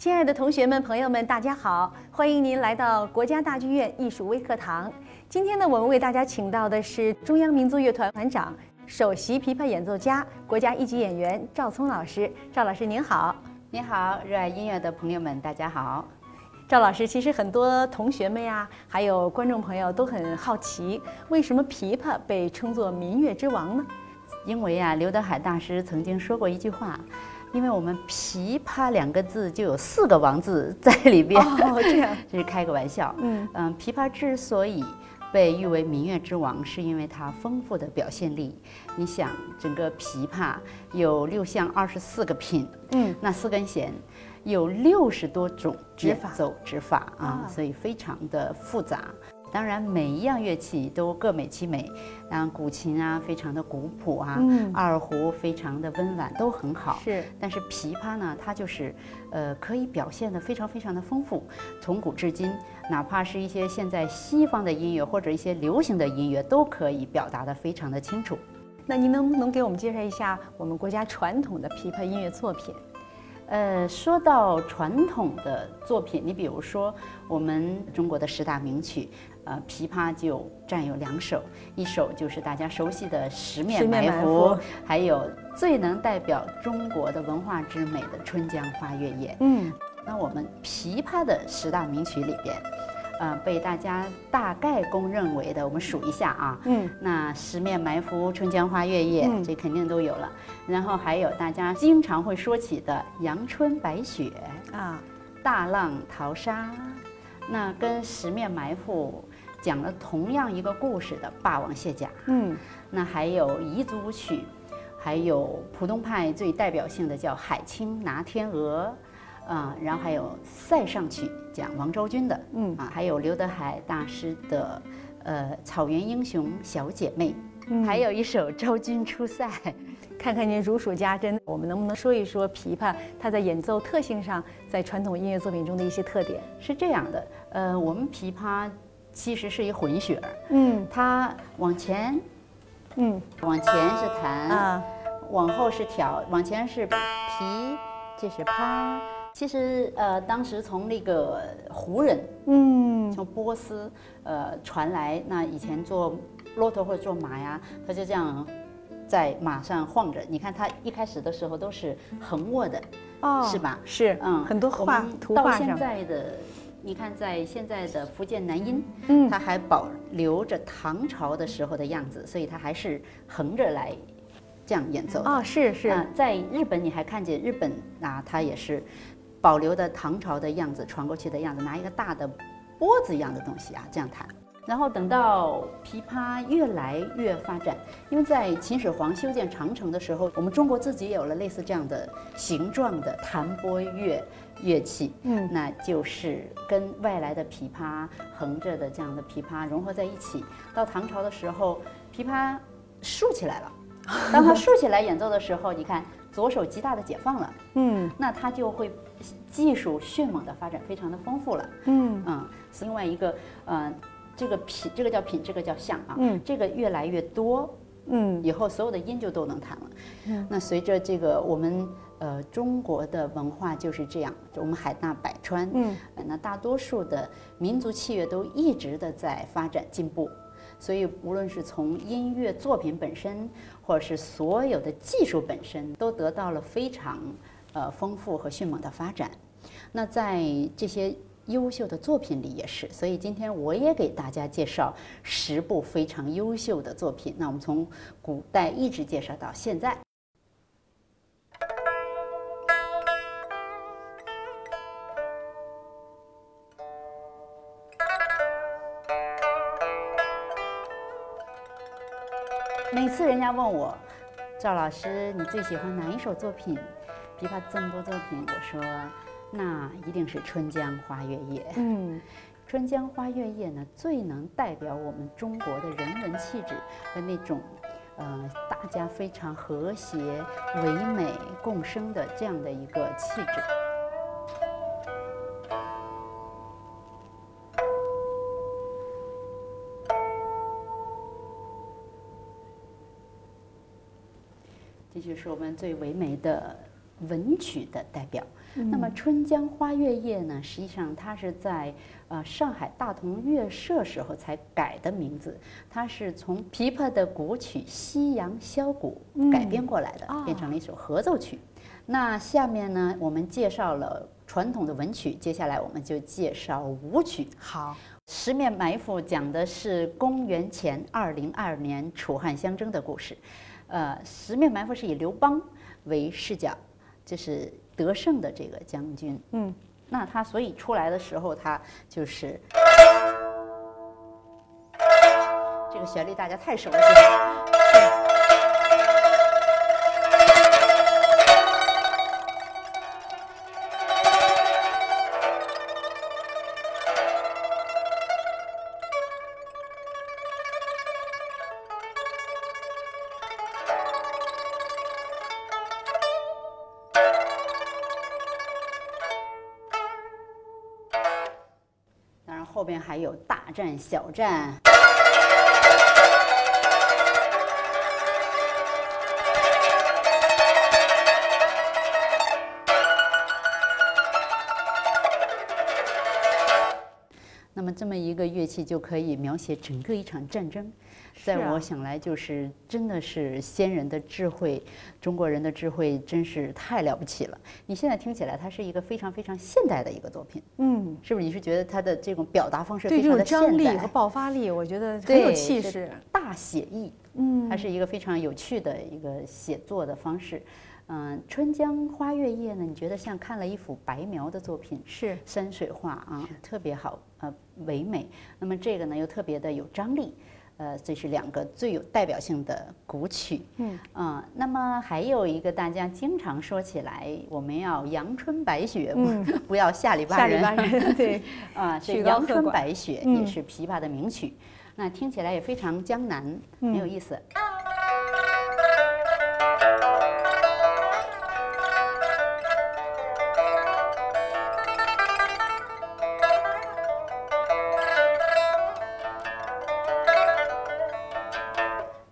亲爱的同学们、朋友们，大家好！欢迎您来到国家大剧院艺术微课堂。今天呢，我们为大家请到的是中央民族乐团团长、首席琵琶演奏家、国家一级演员赵聪老师。赵老师您好，您好，热爱音乐的朋友们，大家好。赵老师，其实很多同学们呀，还有观众朋友都很好奇，为什么琵琶被称作民乐之王呢？因为啊，刘德海大师曾经说过一句话。因为我们“琵琶”两个字就有四个“王”字在里边，哦，这样，这是开个玩笑。嗯。嗯，琵琶之所以被誉为民乐之王，是因为它丰富的表现力。你想，整个琵琶有六项二十四个品，嗯，那四根弦有六十多种演奏指法啊，所以非常的复杂。当然，每一样乐器都各美其美，然后古琴啊，非常的古朴啊，二胡非常的温婉，都很好。是，但是琵琶呢，它就是，呃，可以表现的非常非常的丰富。从古至今，哪怕是一些现在西方的音乐或者一些流行的音乐，都可以表达的非常的清楚。那您能不能给我们介绍一下我们国家传统的琵琶音乐作品？呃，说到传统的作品，你比如说我们中国的十大名曲。呃，琵琶就占有两首，一首就是大家熟悉的《十面埋伏》，还有最能代表中国的文化之美的《春江花月夜》。嗯，那我们琵琶的十大名曲里边，呃，被大家大概公认为的，我们数一下啊。嗯，那《十面埋伏》《春江花月夜》这肯定都有了，然后还有大家经常会说起的《阳春白雪》啊，《大浪淘沙》，那跟《十面埋伏》。讲了同样一个故事的《霸王卸甲》，嗯，那还有彝族舞曲，还有浦东派最代表性的叫《海清拿天鹅》，啊，然后还有塞上曲讲王昭君的，嗯，啊，还有刘德海大师的，呃，《草原英雄小姐妹》，还有一首《昭君出塞》，看看您如数家珍，我们能不能说一说琵琶它在演奏特性上，在传统音乐作品中的一些特点？是这样的，呃，我们琵琶。其实是一混血儿，嗯，它往前，嗯，往前是弹啊，往后是挑，往前是琵，这是趴。其实呃，当时从那个胡人，嗯，从波斯呃传来，那以前做骆驼或者做马呀，他就这样在马上晃着。你看他一开始的时候都是横卧的，哦，是吧？是，嗯，很多画图画上。到现在的。你看，在现在的福建南音，嗯，它还保留着唐朝的时候的样子，所以它还是横着来这样演奏啊。是是，在日本你还看见日本啊，它也是保留的唐朝的样子传过去的样子，拿一个大的钵子一样的东西啊这样弹。然后等到琵琶越来越发展，因为在秦始皇修建长城的时候，我们中国自己也有了类似这样的形状的弹拨乐乐器，嗯，那就是跟外来的琵琶横着的这样的琵琶融合在一起。到唐朝的时候，琵琶竖起来了，当它竖起来演奏的时候，你看左手极大的解放了，嗯，那它就会技术迅猛的发展，非常的丰富了，嗯嗯，另外一个，嗯。这个品，这个叫品，这个叫相啊。嗯，这个越来越多，嗯，以后所有的音就都能弹了。嗯，那随着这个我们呃中国的文化就是这样，我们海纳百川，嗯，那大多数的民族器乐都一直的在发展进步，所以无论是从音乐作品本身，或者是所有的技术本身，都得到了非常呃丰富和迅猛的发展。那在这些。优秀的作品里也是，所以今天我也给大家介绍十部非常优秀的作品。那我们从古代一直介绍到现在。每次人家问我，赵老师，你最喜欢哪一首作品？琵琶这么多作品，我说。那一定是《春江花月夜》。嗯，《春江花月夜》呢，最能代表我们中国的人文气质和那种，呃，大家非常和谐、唯美共生的这样的一个气质。这就是我们最唯美的。文曲的代表。那么《春江花月夜》呢，实际上它是在呃上海大同乐社时候才改的名字，它是从琵琶的古曲《夕阳箫鼓》改编过来的，变成了一首合奏曲。那下面呢，我们介绍了传统的文曲，接下来我们就介绍舞曲。好，《十面埋伏》讲的是公元前二零二年楚汉相争的故事。呃，《十面埋伏》是以刘邦为视角，就是得胜的这个将军。嗯，那他所以出来的时候，他就是这个旋律，大家太熟悉了。后边还有大战、小战。那么，这么一个乐器就可以描写整个一场战争，在我想来，就是真的是先人的智慧，中国人的智慧真是太了不起了。你现在听起来，它是一个非常非常现代的一个作品，嗯，是不是？你是觉得它的这种表达方式非常的种张力和爆发力，我觉得很有气势。大写意，嗯，它是一个非常有趣的一个写作的方式。嗯，《春江花月夜》呢，你觉得像看了一幅白描的作品，是山水画啊，特别好，呃，唯美。那么这个呢，又特别的有张力，呃，这是两个最有代表性的古曲。嗯啊、那么还有一个大家经常说起来，我们要阳春白雪，嗯 不要下里巴下里人。巴人，对，啊，这阳春白雪嗯也是琵琶的名曲，那听起来也非常江南，很有嗯意思。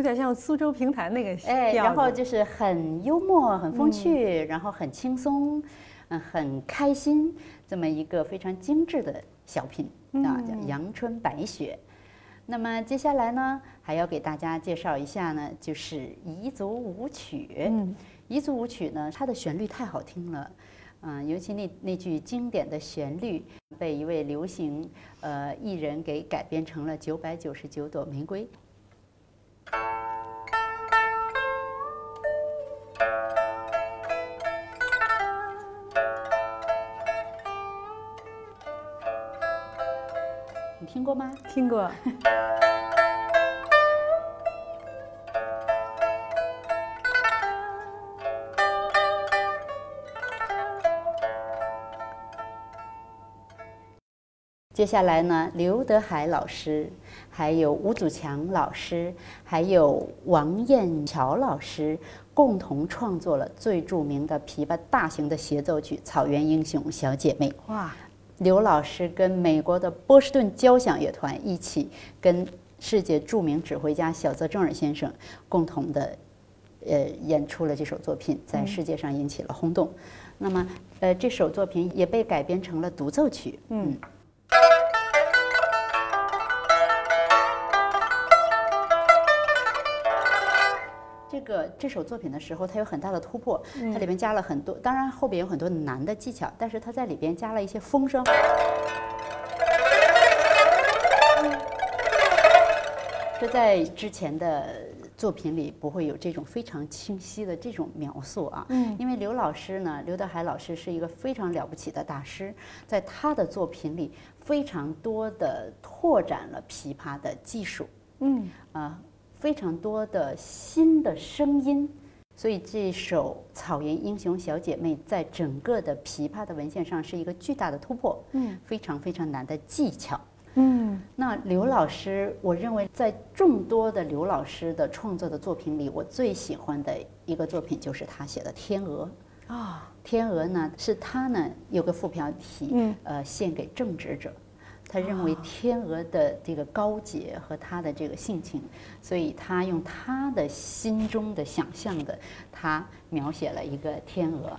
有点像苏州评弹那个哎，然后就是很幽默、很风趣，然后很轻松，嗯，很开心，这么一个非常精致的小品啊，叫《阳春白雪》。那么接下来呢，还要给大家介绍一下呢，就是彝族舞曲。嗯，彝族舞曲呢，它的旋律太好听了，嗯，尤其那那句经典的旋律，被一位流行呃艺人给改编成了《九百九十九朵玫瑰》。听过。接下来呢，刘德海老师，还有吴祖强老师，还有王艳乔老师共同创作了最著名的琵琶大型的协奏曲《草原英雄小姐妹》。哇，刘老师跟美国的波士顿交响乐团一起，跟世界著名指挥家小泽征尔先生共同的，呃，演出了这首作品，在世界上引起了轰动。那么，呃，这首作品也被改编成了独奏曲。嗯这个这首作品的时候，它有很大的突破，嗯它里面加了很多，当然后边有很多难的技巧，但是它在里边加了一些风声。这在之前的作品里不会有这种非常清晰的这种描述啊。嗯因为刘老师呢，刘德海老师是一个非常了不起的大师，在他的作品里非常多的拓展了琵琶的技术。嗯啊，非常多的新的声音，所以这首《草原英雄小姐妹》在整个的琵琶的文献上是一个巨大的突破，嗯非常非常难的技巧。嗯那刘老师，我认为在众多的刘老师的创作的作品里，我最喜欢的一个作品就是他写的《天鹅》。啊，天鹅呢，是他呢有个副标题，嗯呃，献给正直者。他认为天鹅的这个高洁和他的这个性情，所以他用他的心中的想象的，他描写了一个天鹅。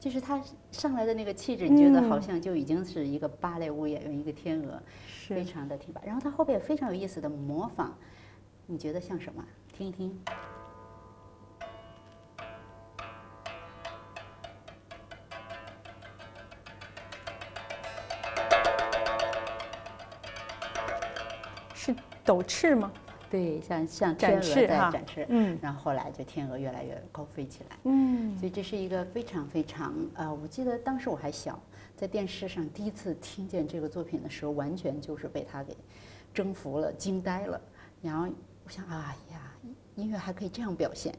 就是他上来的那个气质，你觉得好像就已经是一个芭蕾舞演员，一个天鹅，非常的挺拔。然后他后边非常有意思的模仿，你觉得像什么？听一听。是抖翅吗？对，像像天鹅在展翅，嗯，然后后来就天鹅越来越高飞起来，嗯，所以这是一个非常非常呃，我记得当时我还小，在电视上第一次听见这个作品的时候，完全就是被它给征服了，惊呆了。然后我想，哎呀，音乐还可以这样表现，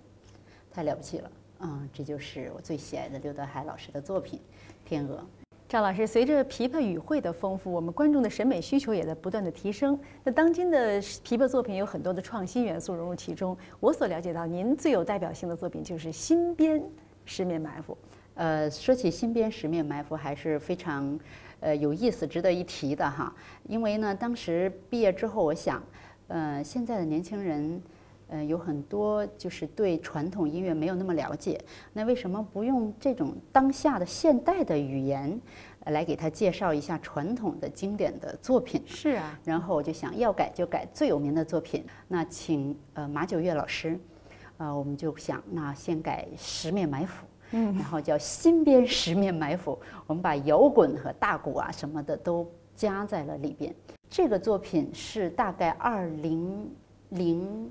太了不起了，嗯，这就是我最喜爱的刘德海老师的作品《天鹅》。赵老师，随着琵琶语汇的丰富，我们观众的审美需求也在不断的提升。那当今的琵琶作品有很多的创新元素融入其中。我所了解到，您最有代表性的作品就是《新编十面埋伏》。呃，说起《新编十面埋伏》，还是非常呃有意思、值得一提的哈。因为呢，当时毕业之后，我想，呃，现在的年轻人。嗯，有很多就是对传统音乐没有那么了解，那为什么不用这种当下的现代的语言来给他介绍一下传统的经典的作品？是啊，然后我就想要改就改最有名的作品，那请呃马九月老师，呃我们就想那先改《十面埋伏》，嗯，然后叫新编《十面埋伏》，我们把摇滚和大鼓啊什么的都加在了里边。这个作品是大概二零零。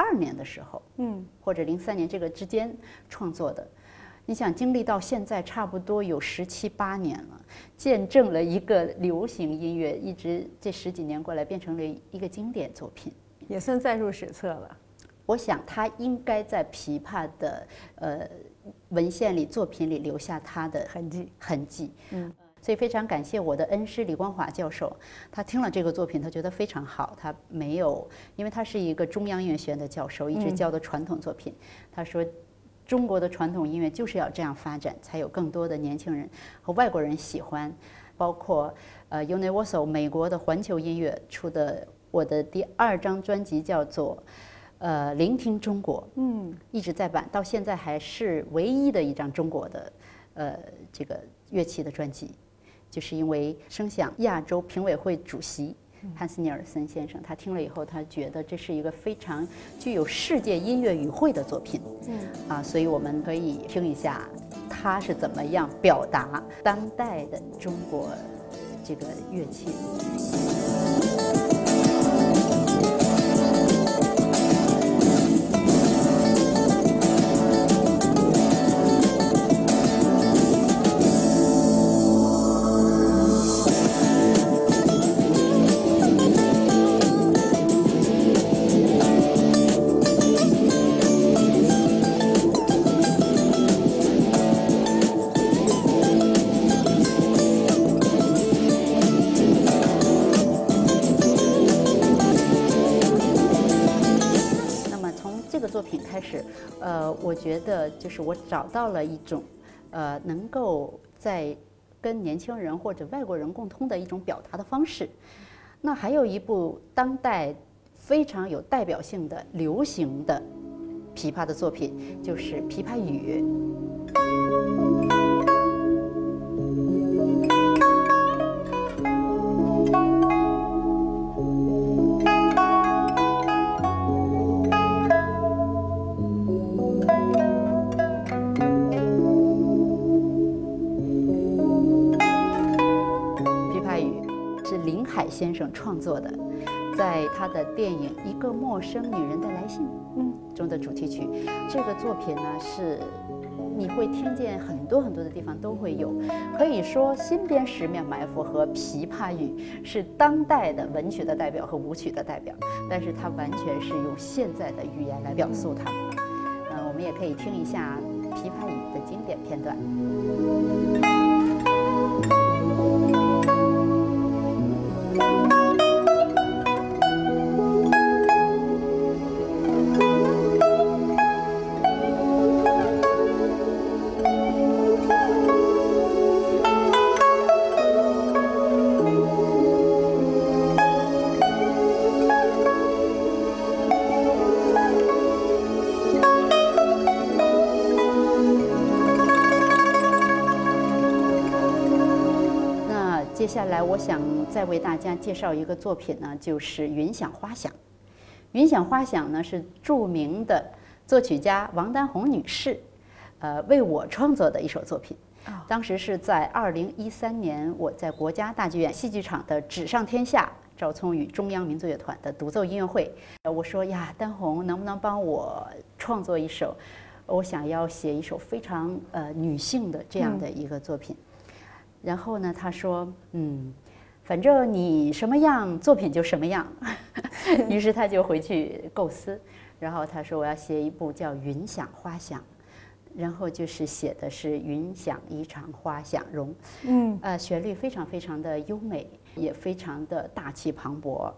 二年的时候，嗯，或者零三年这个之间创作的，你想经历到现在差不多有十七八年了，见证了一个流行音乐一直这十几年过来变成了一个经典作品，也算载入史册了。我想他应该在琵琶的呃文献里、作品里留下他的痕迹。痕迹，嗯。所以非常感谢我的恩师李光华教授，他听了这个作品，他觉得非常好。他没有，因为他是一个中央音乐学院的教授，一直教的传统作品。他说，中国的传统音乐就是要这样发展，才有更多的年轻人和外国人喜欢。包括呃，Universal 美国的环球音乐出的我的第二张专辑叫做呃，聆听中国，嗯，一直在版，到现在还是唯一的一张中国的呃这个乐器的专辑。就是因为声响亚洲评委会主席汉斯尼尔森先生，他听了以后，他觉得这是一个非常具有世界音乐语汇的作品。嗯，啊，所以我们可以听一下他是怎么样表达当代的中国这个乐器。呃我觉得就是我找到了一种，呃，能够在跟年轻人或者外国人共通的一种表达的方式。那还有一部当代非常有代表性的流行的琵琶的作品，就是《琵琶语》。先生创作的，在他的电影《一个陌生女人的来信》嗯中的主题曲，这个作品呢是你会听见很多很多的地方都会有，可以说新编《十面埋伏》和《琵琶语》是当代的文曲的代表和舞曲的代表，但是它完全是用现在的语言来表述它。嗯，我们也可以听一下琵琶语的经典片段。想再为大家介绍一个作品呢，就是《云想花想》。《云想花想》呢是著名的作曲家王丹红女士，呃，为我创作的一首作品。当时是在二零一三年，我在国家大剧院戏剧场的《纸上天下》赵聪与中央民族乐团的独奏音乐会。呃我说呀，丹红能不能帮我创作一首？我想要写一首非常呃女性的这样的一个作品。然后呢，他说，嗯，反正你什么样，作品就什么样。于是他就回去构思，然后他说我要写一部叫《云想花想》，然后就是写的是云想衣裳花想容，嗯，呃，旋律非常非常的优美，也非常的大气磅礴。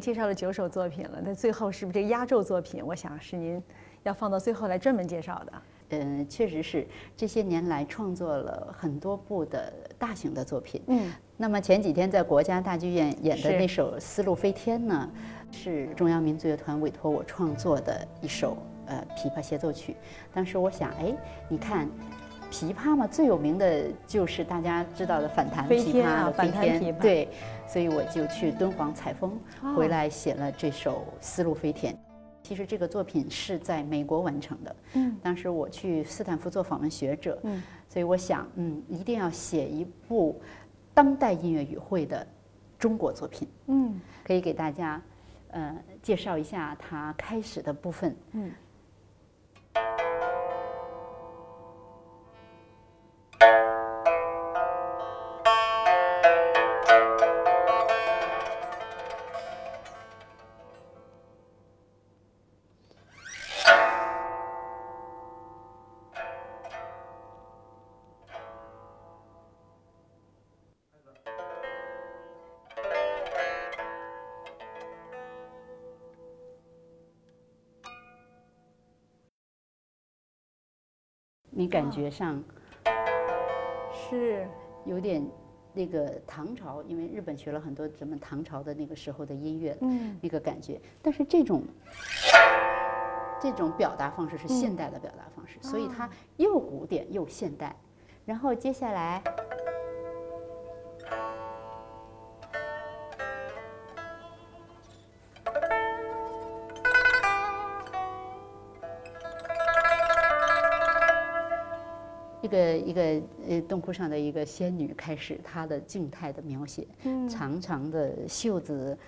介绍了九首作品了，那最后是不是这个压轴作品？我想是您要放到最后来专门介绍的。嗯，确实是这些年来创作了很多部的大型的作品。嗯，那么前几天在国家大剧院演的那首《丝路飞天》呢，是中央民族乐团委托我创作的一首呃琵琶协奏曲。当时我想，哎，你看。琵琶嘛，最有名的就是大家知道的反弹琵琶反飞天，弹琵琶对，所以我就去敦煌采风，哦回来写了这首《丝路飞天》。其实这个作品是在美国完成的，嗯，当时我去斯坦福做访问学者，嗯，所以我想，嗯，一定要写一部当代音乐语汇的中国作品，嗯可以给大家，呃，介绍一下它开始的部分。嗯。你感觉上是。有点那个唐朝，因为日本学了很多咱们唐朝的那个时候的音乐，嗯。那个感觉，但是这种这种表达方式是现代的表达方式，所以它又古典又现代。然后接下来，个一个呃洞窟上的一个仙女开始她的静态的描写，嗯长长的袖子，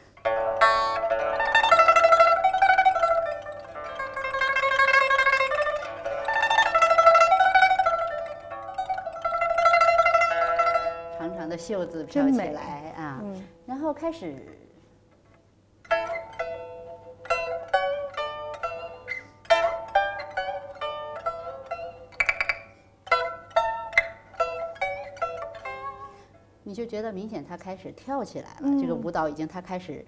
长长的袖子飘起来啊，嗯然后开始。你就觉得明显他开始跳起来了，这个舞蹈已经他开始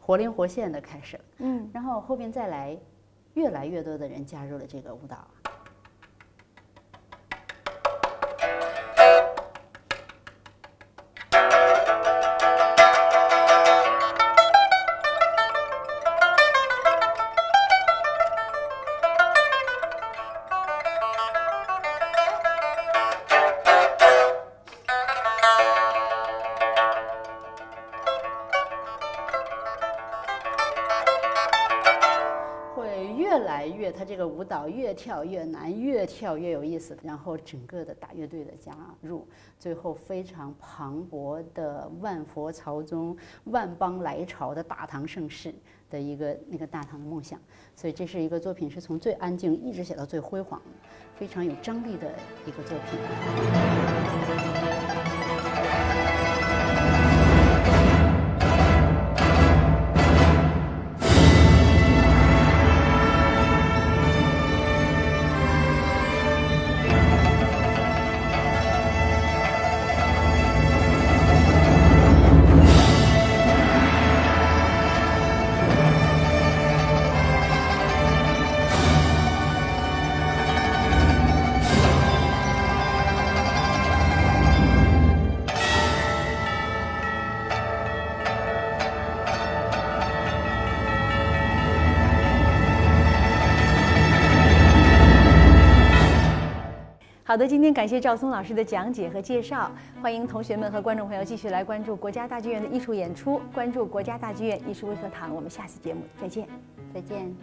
活灵活现的开始了，嗯。然后后边再来越来越多的人加入了这个舞蹈。越跳越难，越跳越有意思。然后整个的大乐队的加入，最后非常磅礴的万佛朝宗、万邦来朝的大唐盛世的一个那个大唐的梦想。所以这是一个作品，是从最安静一直写到最辉煌，非常有张力的一个作品。好的，今天感谢赵松老师的讲解和介绍，欢迎同学们和观众朋友继续来关注国家大剧院的艺术演出，关注国家大剧院艺术微课堂。我们下次节目再见，再见。